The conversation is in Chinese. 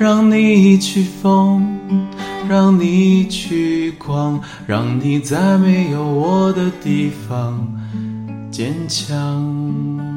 让你去疯，让你去狂，让你在没有我的地方坚强。